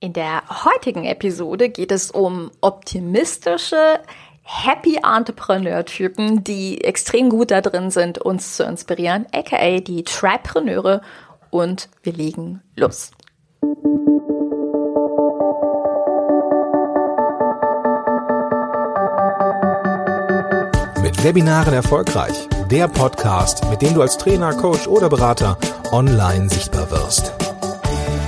In der heutigen Episode geht es um optimistische, happy Entrepreneur-Typen, die extrem gut da drin sind, uns zu inspirieren, aka die Tripreneure. Und wir legen los. Mit Webinaren erfolgreich. Der Podcast, mit dem du als Trainer, Coach oder Berater online sichtbar wirst.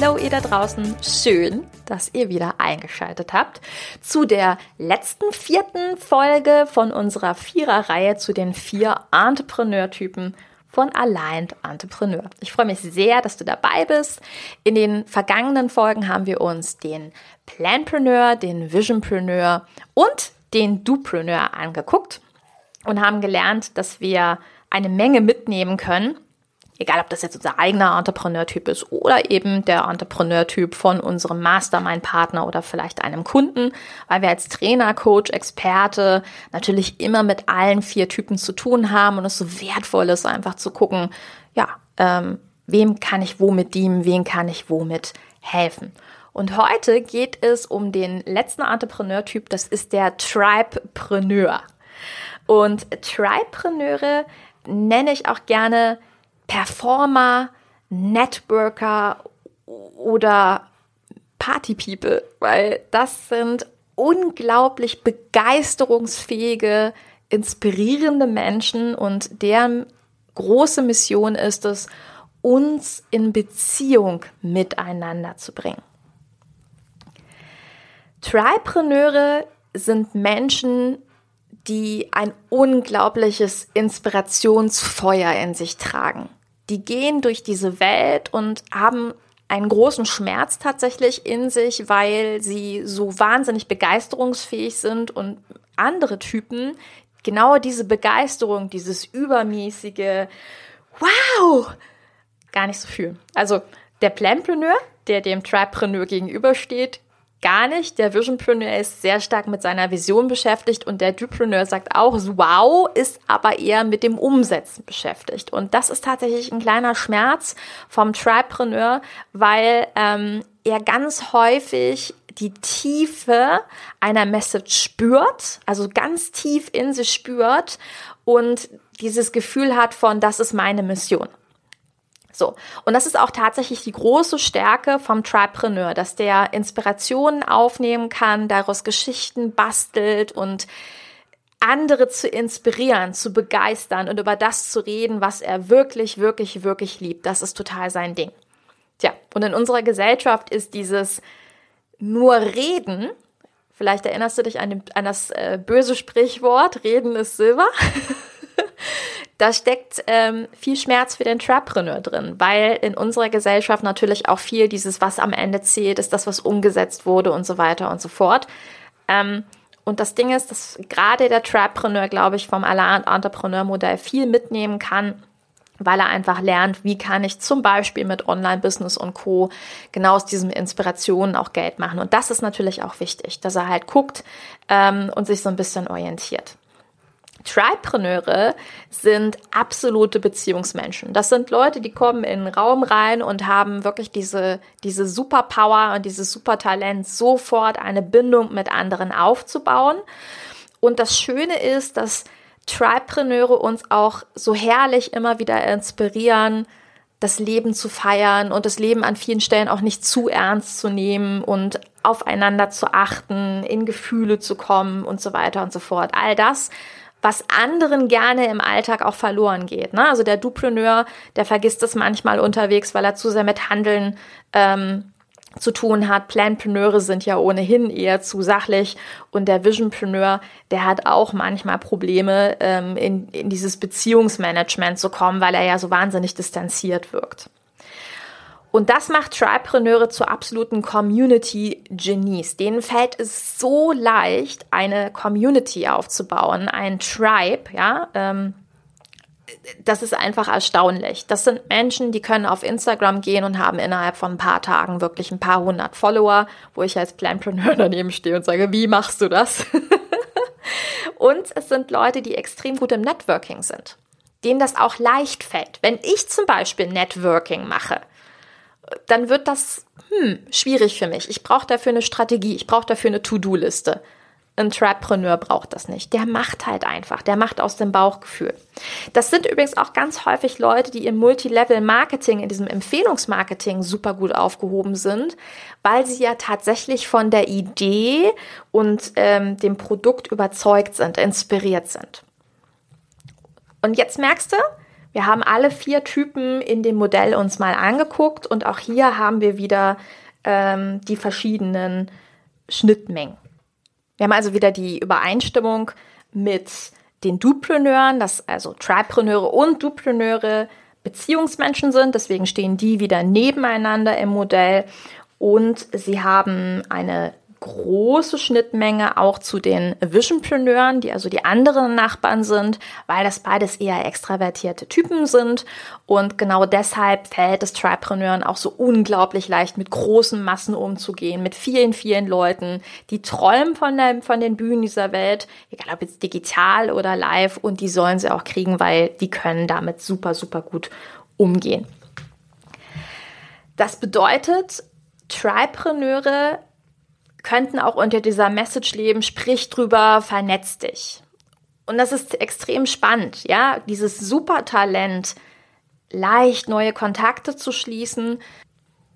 Hallo ihr da draußen, schön, dass ihr wieder eingeschaltet habt zu der letzten vierten Folge von unserer Viererreihe zu den vier Entrepreneur-Typen von Aligned Entrepreneur. Ich freue mich sehr, dass du dabei bist. In den vergangenen Folgen haben wir uns den Planpreneur, den Visionpreneur und den Dupreneur angeguckt und haben gelernt, dass wir eine Menge mitnehmen können egal ob das jetzt unser eigener Entrepreneur-Typ ist oder eben der Entrepreneur-Typ von unserem Mastermind-Partner oder vielleicht einem Kunden, weil wir als Trainer, Coach, Experte natürlich immer mit allen vier Typen zu tun haben und es so wertvoll ist, einfach zu gucken, ja, ähm, wem kann ich womit dienen, wem kann ich womit helfen. Und heute geht es um den letzten Entrepreneur-Typ, das ist der Tribepreneur. Und Tribepreneure nenne ich auch gerne Performer, Networker oder Party People, weil das sind unglaublich begeisterungsfähige, inspirierende Menschen und deren große Mission ist es, uns in Beziehung miteinander zu bringen. Tripreneure sind Menschen, die ein unglaubliches Inspirationsfeuer in sich tragen die gehen durch diese Welt und haben einen großen Schmerz tatsächlich in sich, weil sie so wahnsinnig begeisterungsfähig sind und andere Typen genau diese Begeisterung, dieses übermäßige Wow, gar nicht so viel. Also der Planpreneur, der dem Tripreneur gegenübersteht, gar nicht. Der Visionpreneur ist sehr stark mit seiner Vision beschäftigt und der Dupreneur sagt auch, wow, ist aber eher mit dem Umsetzen beschäftigt. Und das ist tatsächlich ein kleiner Schmerz vom Tripreneur, weil ähm, er ganz häufig die Tiefe einer Message spürt, also ganz tief in sich spürt und dieses Gefühl hat von, das ist meine Mission. So. Und das ist auch tatsächlich die große Stärke vom Tripreneur, dass der Inspirationen aufnehmen kann, daraus Geschichten bastelt und andere zu inspirieren, zu begeistern und über das zu reden, was er wirklich, wirklich, wirklich liebt. Das ist total sein Ding. Tja, und in unserer Gesellschaft ist dieses nur Reden, vielleicht erinnerst du dich an, dem, an das äh, böse Sprichwort, Reden ist Silber. da steckt ähm, viel Schmerz für den Trapreneur drin, weil in unserer Gesellschaft natürlich auch viel dieses, was am Ende zählt, ist das, was umgesetzt wurde und so weiter und so fort. Ähm, und das Ding ist, dass gerade der Trapreneur, glaube ich, vom Entrepreneur-Modell viel mitnehmen kann, weil er einfach lernt, wie kann ich zum Beispiel mit Online-Business und Co. genau aus diesen Inspirationen auch Geld machen. Und das ist natürlich auch wichtig, dass er halt guckt ähm, und sich so ein bisschen orientiert. Tripreneure sind absolute Beziehungsmenschen. Das sind Leute, die kommen in den Raum rein und haben wirklich diese, diese Superpower und dieses Supertalent, sofort eine Bindung mit anderen aufzubauen. Und das Schöne ist, dass Tripreneure uns auch so herrlich immer wieder inspirieren, das Leben zu feiern und das Leben an vielen Stellen auch nicht zu ernst zu nehmen und aufeinander zu achten, in Gefühle zu kommen und so weiter und so fort. All das was anderen gerne im Alltag auch verloren geht. Ne? Also der Dupreneur, der vergisst es manchmal unterwegs, weil er zu sehr mit Handeln ähm, zu tun hat. Planpreneure sind ja ohnehin eher zu sachlich und der Visionpreneur, der hat auch manchmal Probleme, ähm, in, in dieses Beziehungsmanagement zu kommen, weil er ja so wahnsinnig distanziert wirkt. Und das macht Tripreneure zu absoluten Community-Genies. Denen fällt es so leicht, eine Community aufzubauen, ein Tribe, ja. Ähm, das ist einfach erstaunlich. Das sind Menschen, die können auf Instagram gehen und haben innerhalb von ein paar Tagen wirklich ein paar hundert Follower, wo ich als Planpreneur daneben stehe und sage, wie machst du das? und es sind Leute, die extrem gut im Networking sind, denen das auch leicht fällt. Wenn ich zum Beispiel Networking mache, dann wird das hm, schwierig für mich. Ich brauche dafür eine Strategie, ich brauche dafür eine To-Do-Liste. Ein Trapreneur braucht das nicht. Der macht halt einfach. Der macht aus dem Bauchgefühl. Das sind übrigens auch ganz häufig Leute, die im Multilevel-Marketing, in diesem Empfehlungsmarketing super gut aufgehoben sind, weil sie ja tatsächlich von der Idee und ähm, dem Produkt überzeugt sind, inspiriert sind. Und jetzt merkst du, wir haben alle vier Typen in dem Modell uns mal angeguckt und auch hier haben wir wieder ähm, die verschiedenen Schnittmengen. Wir haben also wieder die Übereinstimmung mit den Dupreneuren, dass also Tripreneure und Dupreneure Beziehungsmenschen sind. Deswegen stehen die wieder nebeneinander im Modell und sie haben eine große Schnittmenge auch zu den Visionpreneuren, die also die anderen Nachbarn sind, weil das beides eher extravertierte Typen sind. Und genau deshalb fällt es Tripreneuren auch so unglaublich leicht, mit großen Massen umzugehen, mit vielen, vielen Leuten, die träumen von, der, von den Bühnen dieser Welt, egal ob jetzt digital oder live, und die sollen sie auch kriegen, weil die können damit super, super gut umgehen. Das bedeutet, Tripreneure könnten auch unter dieser Message leben, sprich drüber, vernetz dich. Und das ist extrem spannend, ja, dieses Supertalent, leicht neue Kontakte zu schließen,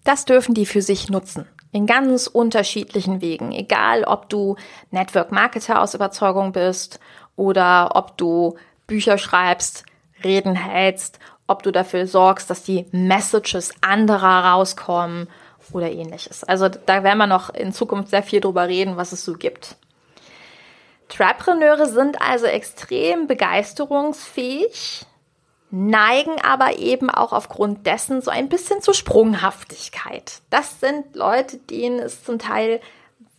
das dürfen die für sich nutzen. In ganz unterschiedlichen Wegen. Egal, ob du Network Marketer aus Überzeugung bist oder ob du Bücher schreibst, Reden hältst, ob du dafür sorgst, dass die Messages anderer rauskommen oder ähnliches. Also da werden wir noch in Zukunft sehr viel drüber reden, was es so gibt. Trapreneure sind also extrem begeisterungsfähig, neigen aber eben auch aufgrund dessen so ein bisschen zur Sprunghaftigkeit. Das sind Leute, denen es zum Teil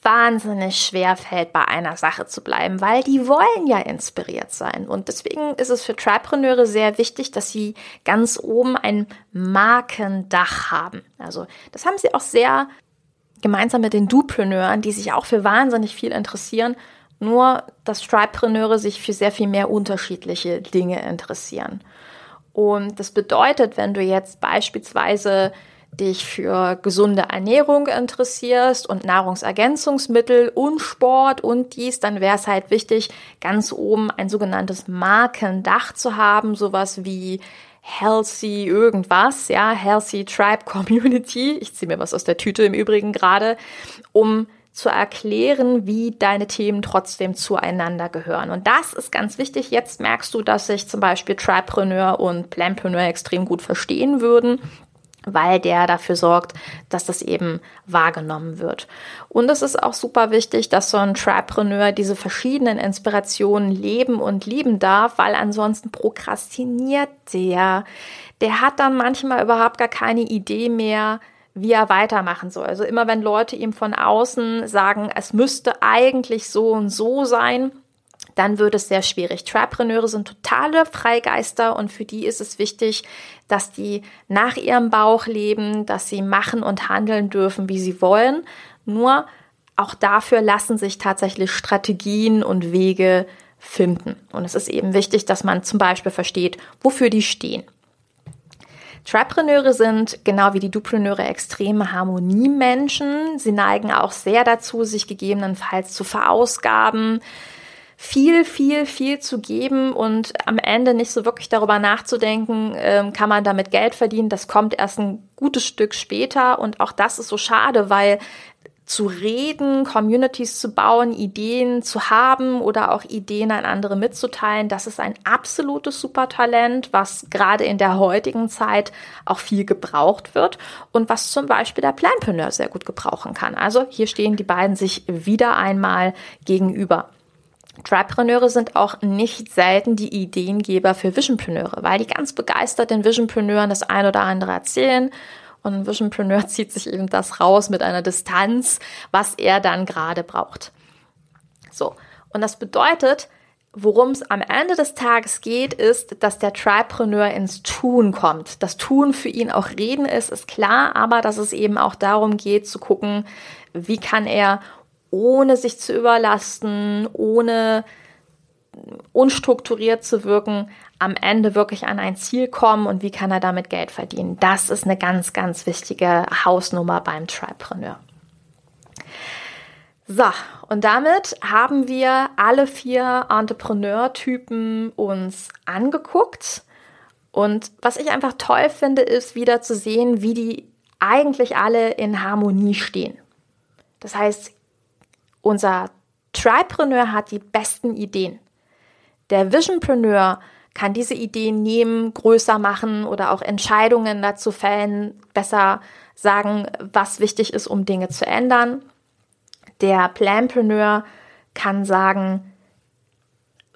wahnsinnig schwer fällt, bei einer Sache zu bleiben, weil die wollen ja inspiriert sein. Und deswegen ist es für Tripreneure sehr wichtig, dass sie ganz oben ein Markendach haben. Also das haben sie auch sehr gemeinsam mit den Dupreneuren, die sich auch für wahnsinnig viel interessieren. Nur, dass Tripreneure sich für sehr viel mehr unterschiedliche Dinge interessieren. Und das bedeutet, wenn du jetzt beispielsweise dich für gesunde Ernährung interessierst und Nahrungsergänzungsmittel und Sport und dies, dann wäre es halt wichtig, ganz oben ein sogenanntes Markendach zu haben, sowas wie Healthy irgendwas, ja, Healthy Tribe Community. Ich ziehe mir was aus der Tüte im Übrigen gerade, um zu erklären, wie deine Themen trotzdem zueinander gehören. Und das ist ganz wichtig. Jetzt merkst du, dass sich zum Beispiel Tripreneur und Planpreneur extrem gut verstehen würden weil der dafür sorgt, dass das eben wahrgenommen wird. Und es ist auch super wichtig, dass so ein Trapreneur diese verschiedenen Inspirationen leben und lieben darf, weil ansonsten prokrastiniert der. Der hat dann manchmal überhaupt gar keine Idee mehr, wie er weitermachen soll. Also immer wenn Leute ihm von außen sagen, es müsste eigentlich so und so sein, dann wird es sehr schwierig. Trapreneure sind totale Freigeister und für die ist es wichtig, dass die nach ihrem Bauch leben, dass sie machen und handeln dürfen, wie sie wollen. Nur auch dafür lassen sich tatsächlich Strategien und Wege finden. Und es ist eben wichtig, dass man zum Beispiel versteht, wofür die stehen. Trapreneure sind genau wie die Dupreneure extreme Harmoniemenschen. Sie neigen auch sehr dazu, sich gegebenenfalls zu verausgaben, viel, viel, viel zu geben und am Ende nicht so wirklich darüber nachzudenken, ähm, kann man damit Geld verdienen. Das kommt erst ein gutes Stück später und auch das ist so schade, weil zu reden, Communities zu bauen, Ideen zu haben oder auch Ideen an andere mitzuteilen, das ist ein absolutes Supertalent, was gerade in der heutigen Zeit auch viel gebraucht wird und was zum Beispiel der Planpreneur sehr gut gebrauchen kann. Also hier stehen die beiden sich wieder einmal gegenüber. Tripreneure sind auch nicht selten die Ideengeber für Visionpreneure, weil die ganz begeistert den Visionpreneuren das ein oder andere erzählen. Und ein Visionpreneur zieht sich eben das raus mit einer Distanz, was er dann gerade braucht. So. Und das bedeutet, worum es am Ende des Tages geht, ist, dass der Tripreneur ins Tun kommt. Das Tun für ihn auch Reden ist, ist klar, aber dass es eben auch darum geht zu gucken, wie kann er ohne sich zu überlasten, ohne unstrukturiert zu wirken, am Ende wirklich an ein Ziel kommen und wie kann er damit Geld verdienen. Das ist eine ganz, ganz wichtige Hausnummer beim Tripreneur. So, und damit haben wir alle vier Entrepreneur-Typen uns angeguckt. Und was ich einfach toll finde, ist wieder zu sehen, wie die eigentlich alle in Harmonie stehen. Das heißt, unser Tripreneur hat die besten Ideen. Der Visionpreneur kann diese Ideen nehmen, größer machen oder auch Entscheidungen dazu fällen, besser sagen, was wichtig ist, um Dinge zu ändern. Der Planpreneur kann sagen,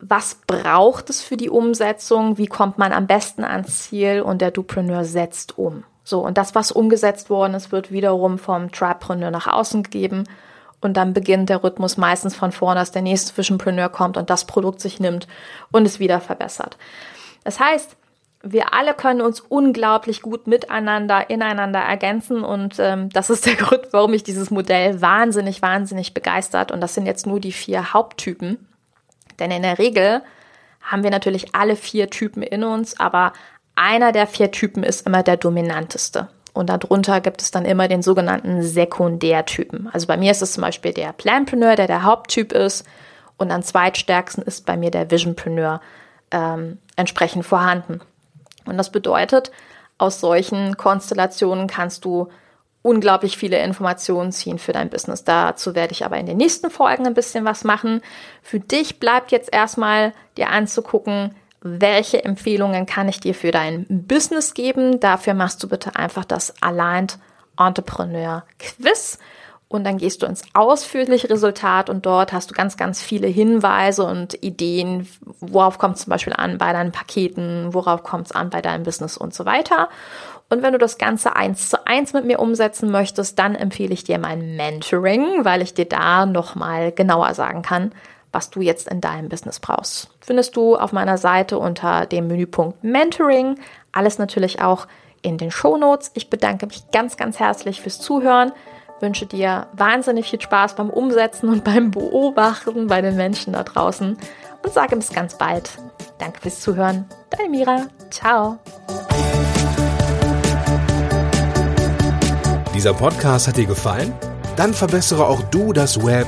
was braucht es für die Umsetzung, wie kommt man am besten ans Ziel und der Dupreneur setzt um. So, und das, was umgesetzt worden ist, wird wiederum vom Tripreneur nach außen gegeben und dann beginnt der Rhythmus meistens von vorne, dass der nächste Visionpreneur kommt und das Produkt sich nimmt und es wieder verbessert. Das heißt, wir alle können uns unglaublich gut miteinander, ineinander ergänzen und ähm, das ist der Grund, warum mich dieses Modell wahnsinnig, wahnsinnig begeistert. Und das sind jetzt nur die vier Haupttypen. Denn in der Regel haben wir natürlich alle vier Typen in uns, aber einer der vier Typen ist immer der dominanteste. Und darunter gibt es dann immer den sogenannten Sekundärtypen. Also bei mir ist es zum Beispiel der Planpreneur, der der Haupttyp ist. Und am zweitstärksten ist bei mir der Visionpreneur ähm, entsprechend vorhanden. Und das bedeutet, aus solchen Konstellationen kannst du unglaublich viele Informationen ziehen für dein Business. Dazu werde ich aber in den nächsten Folgen ein bisschen was machen. Für dich bleibt jetzt erstmal dir anzugucken, welche Empfehlungen kann ich dir für dein Business geben. Dafür machst du bitte einfach das Aligned Entrepreneur Quiz und dann gehst du ins ausführliche Resultat und dort hast du ganz, ganz viele Hinweise und Ideen, worauf kommt es zum Beispiel an bei deinen Paketen, worauf kommt es an bei deinem Business und so weiter. Und wenn du das Ganze eins zu eins mit mir umsetzen möchtest, dann empfehle ich dir mein Mentoring, weil ich dir da nochmal genauer sagen kann, was du jetzt in deinem Business brauchst. Findest du auf meiner Seite unter dem Menüpunkt Mentoring. Alles natürlich auch in den Show Notes. Ich bedanke mich ganz, ganz herzlich fürs Zuhören. Wünsche dir wahnsinnig viel Spaß beim Umsetzen und beim Beobachten bei den Menschen da draußen und sage bis ganz bald. Danke fürs Zuhören. Deine Mira. Ciao. Dieser Podcast hat dir gefallen? Dann verbessere auch du das Web